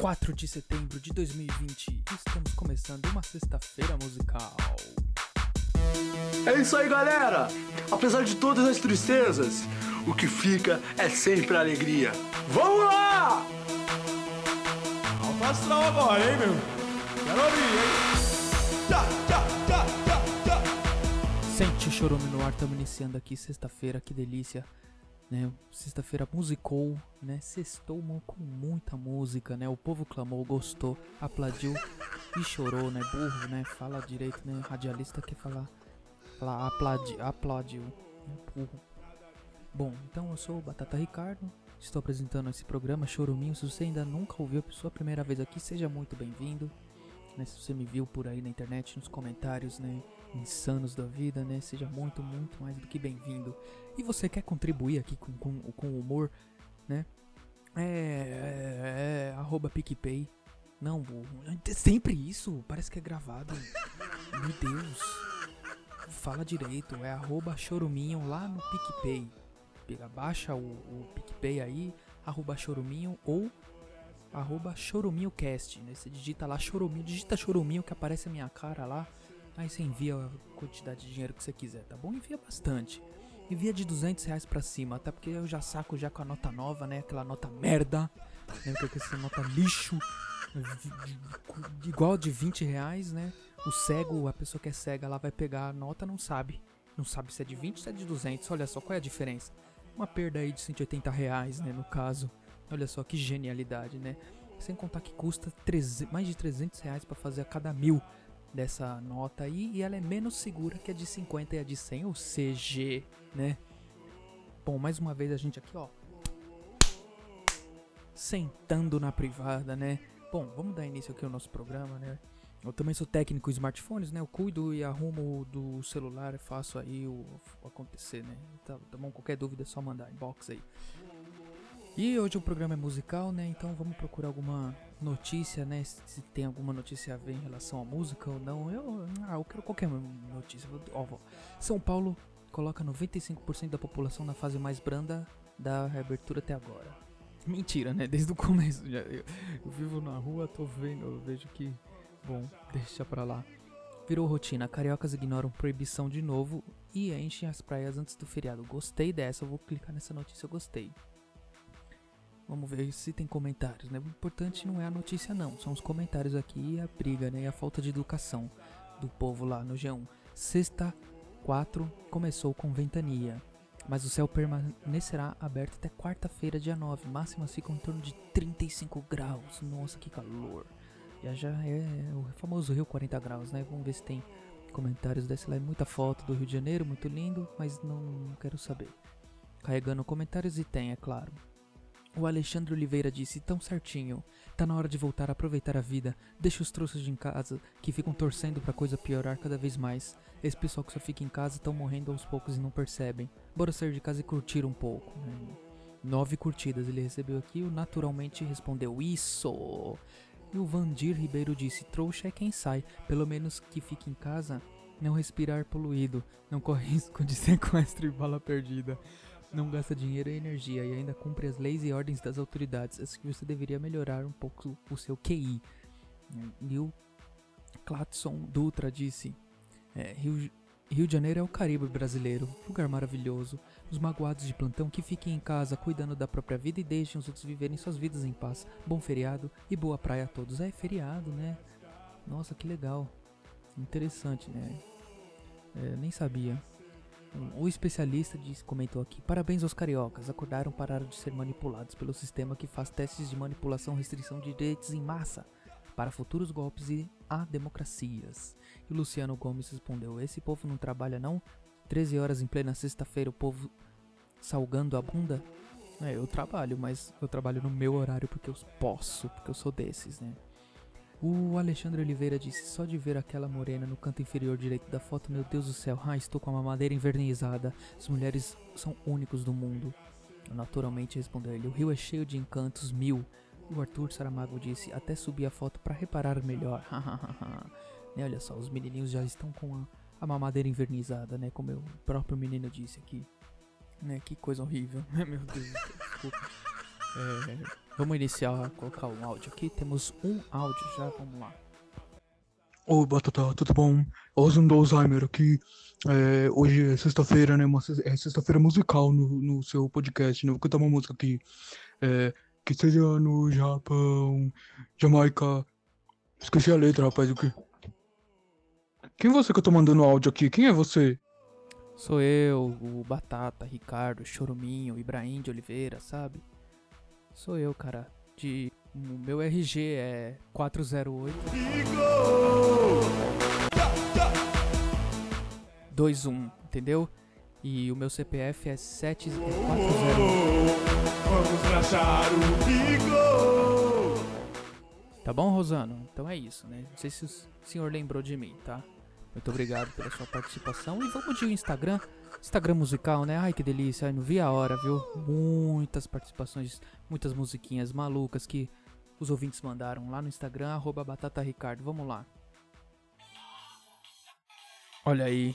4 de setembro de 2020. Estamos começando uma sexta-feira musical. É isso aí, galera! Apesar de todas as tristezas, o que fica é sempre a alegria. Vamos lá! Alto astral agora, hein, meu? Quero ouvir, hein? Tchá, tchá, tchá, tchá, tchá. Sente o chorume no ar, estamos iniciando aqui sexta-feira, que delícia. Né? Sexta-feira musicou, né? Sextou com muita música, né? O povo clamou, gostou, aplaudiu e chorou, né? Burro, né? Fala direito, né? Radialista quer falar, falar aplaudiu, aplaudiu, né? Burro. Bom, então eu sou o Batata Ricardo, estou apresentando esse programa Choruminho. Se você ainda nunca ouviu a sua primeira vez aqui, seja muito bem-vindo. Né, se você me viu por aí na internet, nos comentários, né, insanos da vida, né, seja muito, muito mais do que bem-vindo. E você quer contribuir aqui com, com, com humor, né? É, é, é arroba PicPay. Não, é sempre isso, parece que é gravado. Meu Deus. Fala direito, é arroba choruminho lá no PicPay. Pega, baixa o, o PicPay aí, arroba choruminho ou arroba choruminhocast, né? Você digita lá choruminho, digita choruminho que aparece a minha cara lá. Aí você envia a quantidade de dinheiro que você quiser, tá bom? Envia bastante. Envia de 200 reais pra cima, até porque eu já saco já com a nota nova, né? Aquela nota merda, né? Porque essa nota lixo, igual de 20 reais, né? O cego, a pessoa que é cega, ela vai pegar a nota, não sabe. Não sabe se é de 20 ou se é de 200. Olha só, qual é a diferença? Uma perda aí de 180 reais, né? No caso. Olha só que genialidade, né? Sem contar que custa 300 mais de 300 reais pra fazer a cada mil dessa nota aí. E ela é menos segura que a de 50 e a de 100, ou CG, né? Bom, mais uma vez a gente aqui, ó. Sentando na privada, né? Bom, vamos dar início aqui ao nosso programa, né? Eu também sou técnico em smartphones, né? Eu cuido e arrumo do celular, faço aí o acontecer, né? Tá, tá bom? Qualquer dúvida é só mandar inbox aí. E hoje o programa é musical, né? Então vamos procurar alguma notícia, né? Se tem alguma notícia a ver em relação à música ou não. Eu, ah, eu quero qualquer notícia. Ó, São Paulo coloca 95% da população na fase mais branda da reabertura até agora. Mentira, né? Desde o começo. Já, eu, eu vivo na rua, tô vendo, eu vejo que. Bom, deixa pra lá. Virou rotina, cariocas ignoram proibição de novo e enchem as praias antes do feriado. Gostei dessa, eu vou clicar nessa notícia, eu gostei. Vamos ver se tem comentários, né? O importante não é a notícia não, são os comentários aqui e a briga, né? E a falta de educação do povo lá no G1. Sexta 4 começou com ventania, mas o céu permanecerá aberto até quarta-feira, dia 9. Máximas ficam em torno de 35 graus. Nossa, que calor. Já já é o famoso Rio 40 graus, né? Vamos ver se tem comentários desse lá. Muita foto do Rio de Janeiro, muito lindo, mas não quero saber. Carregando comentários e tem, é claro. O Alexandre Oliveira disse tão certinho. Tá na hora de voltar a aproveitar a vida. Deixa os trouxas de em casa que ficam torcendo pra coisa piorar cada vez mais. Esse pessoal que só fica em casa estão morrendo aos poucos e não percebem. Bora sair de casa e curtir um pouco. Nove curtidas ele recebeu aqui. O naturalmente respondeu isso. E o Vandir Ribeiro disse: trouxa é quem sai. Pelo menos que fique em casa. Não respirar poluído. Não corre risco de sequestro e bala perdida não gasta dinheiro e energia e ainda cumpre as leis e ordens das autoridades. Acho que você deveria melhorar um pouco o seu QI. O Clatson Dutra disse: é, Rio, Rio de Janeiro é o Caribe brasileiro, lugar maravilhoso. Os magoados de plantão que fiquem em casa cuidando da própria vida e deixem os outros viverem suas vidas em paz. Bom feriado e boa praia a todos. É feriado, né? Nossa, que legal. Interessante, né? É, nem sabia. Um- O especialista comentou aqui: Parabéns aos cariocas, acordaram pararam de ser manipulados pelo sistema que faz testes de manipulação restrição de direitos em massa para futuros golpes e a democracias. E Luciano Gomes respondeu: Esse povo não trabalha não? 13 horas em plena sexta-feira, o povo salgando a bunda? É, eu trabalho, mas eu trabalho no meu horário porque eu posso, porque eu sou desses, né? O Alexandre Oliveira disse: Só de ver aquela morena no canto inferior direito da foto, meu Deus do céu, ah, estou com a mamadeira envernizada. As mulheres são únicos do mundo. Naturalmente respondeu ele: O rio é cheio de encantos mil. O Arthur Saramago disse: Até subi a foto para reparar melhor. né, olha só, os menininhos já estão com a, a mamadeira envernizada, né? Como o próprio menino disse aqui. Né, que coisa horrível. Meu Deus, do céu, desculpa. É, Vamos iniciar colocar um áudio aqui. Temos um áudio já, vamos lá. Oi, Batata, tudo bom? Oswald Alzheimer aqui. É, hoje é sexta-feira, né? Uma, é sexta-feira musical no, no seu podcast, né? Vou cantar uma música aqui. É, que seja no Japão, Jamaica. Esqueci a letra, rapaz, o que? Quem é você que eu tô mandando áudio aqui? Quem é você? Sou eu, o Batata, Ricardo, Choruminho, Ibrahim de Oliveira, sabe? Sou eu, cara. De. Meu RG é 408 21, entendeu? E o meu CPF é 740. Vamos crachar o bico! Tá bom, Rosano? Então é isso, né? Não sei se o senhor lembrou de mim, tá? Muito obrigado pela sua participação. E vamos de Instagram. Instagram musical, né? Ai, que delícia. Ai, não vi a hora, viu? Muitas participações, muitas musiquinhas malucas que os ouvintes mandaram lá no Instagram, arroba Batata Ricardo. Vamos lá. Olha aí.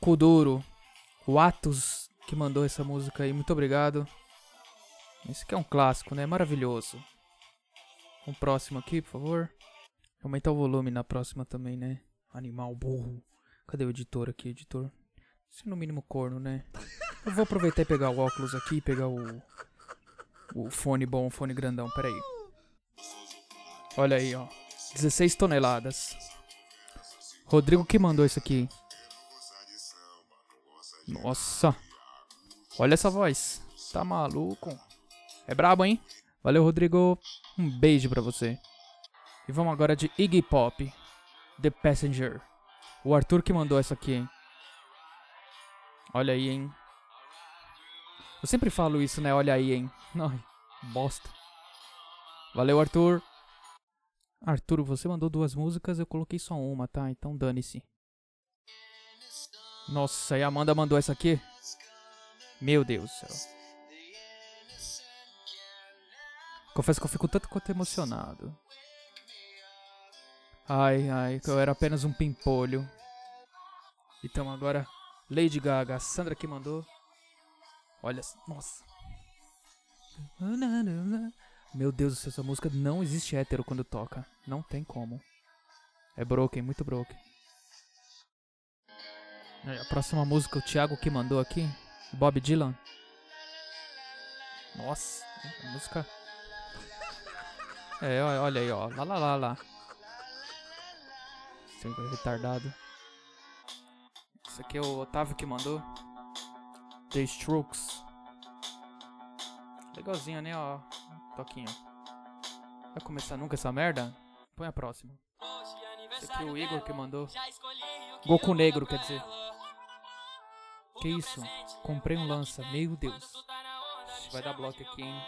Kuduro. O Atos que mandou essa música aí. Muito obrigado. Esse aqui é um clássico, né? Maravilhoso. Um próximo aqui, por favor. Aumentar o volume na próxima também, né? Animal burro. Cadê o editor aqui, editor? Se no mínimo corno, né? Eu vou aproveitar e pegar o óculos aqui, pegar o o fone bom, o fone grandão. Pera aí. Olha aí, ó. 16 toneladas. Rodrigo que mandou isso aqui. Nossa. Olha essa voz. Tá maluco? É brabo, hein? Valeu, Rodrigo. Um beijo pra você. E vamos agora de Iggy Pop. The Passenger. O Arthur que mandou essa aqui, hein? Olha aí, hein? Eu sempre falo isso, né? Olha aí, hein? Ai, bosta. Valeu, Arthur. Arthur, você mandou duas músicas, eu coloquei só uma, tá? Então dane-se. Nossa, e a Amanda mandou essa aqui? Meu Deus do céu. Confesso que eu fico tanto quanto emocionado. Ai, ai, eu era apenas um pimpolho. Então agora, Lady Gaga, a Sandra que mandou. Olha, nossa. Meu Deus do céu, essa música não existe hétero quando toca. Não tem como. É broken, muito broken. A próxima música, o Thiago que mandou aqui. Bob Dylan. Nossa, a música. É, olha aí, ó. Lá, lá, lá, lá. Esse retardado. Esse aqui é o Otávio que mandou. The Strokes. Legalzinho, né, ó. Toquinho. Vai começar nunca essa merda? Põe a próxima. Esse aqui é o Igor que mandou. Goku Negro, quer dizer. Que isso? Comprei um lança. Meu Deus. Vai dar bloco aqui, hein?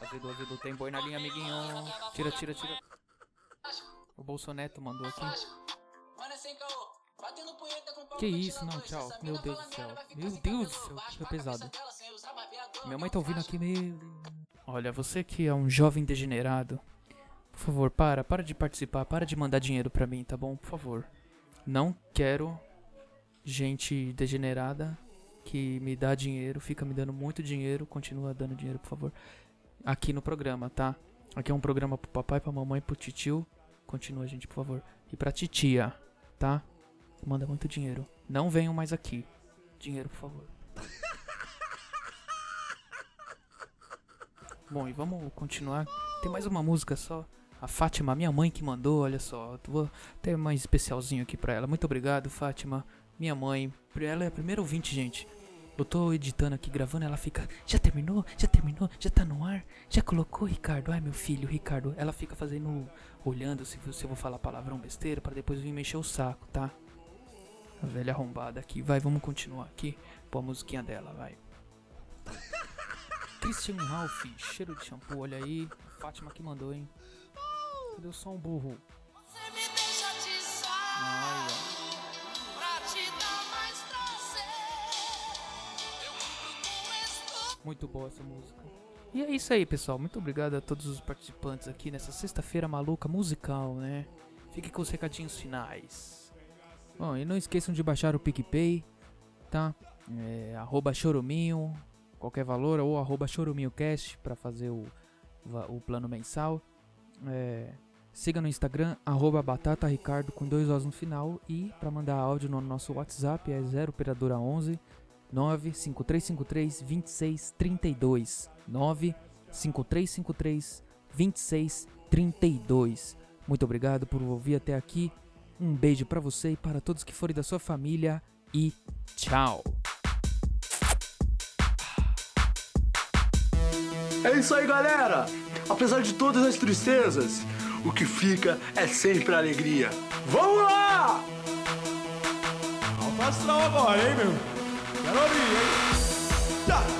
Azedo, azedo, tem boi na linha, amiguinho. Tira, tira, tira. O Bolsoneto mandou aqui. Que isso? Não, tchau. Meu Deus do céu. Meu Deus do céu, que pesado. Minha mãe tá ouvindo aqui, meu. Olha, você que é um jovem degenerado, por favor, para, para de participar, para de mandar dinheiro pra mim, tá bom? Por favor. Não quero gente degenerada que me dá dinheiro, fica me dando muito dinheiro, continua dando dinheiro, por favor. Aqui no programa, tá? Aqui é um programa pro papai, pra mamãe, pro titio. Continua, gente, por favor. E pra titia, tá? Manda muito dinheiro. Não venham mais aqui. Dinheiro, por favor. Bom, e vamos continuar. Tem mais uma música só. A Fátima, minha mãe que mandou, olha só. Vou ter mais especialzinho aqui pra ela. Muito obrigado, Fátima. Minha mãe. Ela é a primeira ouvinte, gente. Eu tô editando aqui, gravando, ela fica. Já terminou? Já terminou? Já tá no ar? Já colocou, Ricardo? Ai, meu filho, Ricardo. Ela fica fazendo. Olhando se, se eu vou falar palavrão besteira pra depois vir mexer o saco, tá? A velha arrombada aqui. Vai, vamos continuar aqui. Pô a musiquinha dela, vai. Christian Ralph, cheiro de shampoo, olha aí. Fátima que mandou, hein? Cadê o som burro? Muito boa essa música. E é isso aí, pessoal. Muito obrigado a todos os participantes aqui nessa sexta-feira maluca musical, né? Fique com os recadinhos finais. Bom, e não esqueçam de baixar o PicPay, tá? É, arroba choruminho, qualquer valor, ou arroba choruminhocast pra fazer o, o plano mensal. É, siga no Instagram, arroba batataricardo com dois Os no final. E para mandar áudio no nosso WhatsApp é 0 operadora 11 95353 2632 95353 2632 Muito obrigado por ouvir até aqui. Um beijo para você e para todos que forem da sua família e tchau. É isso aí, galera! Apesar de todas as tristezas, o que fica é sempre a alegria. Vamos lá! Alto agora, hein, meu? Quero abrir, hein? Tá.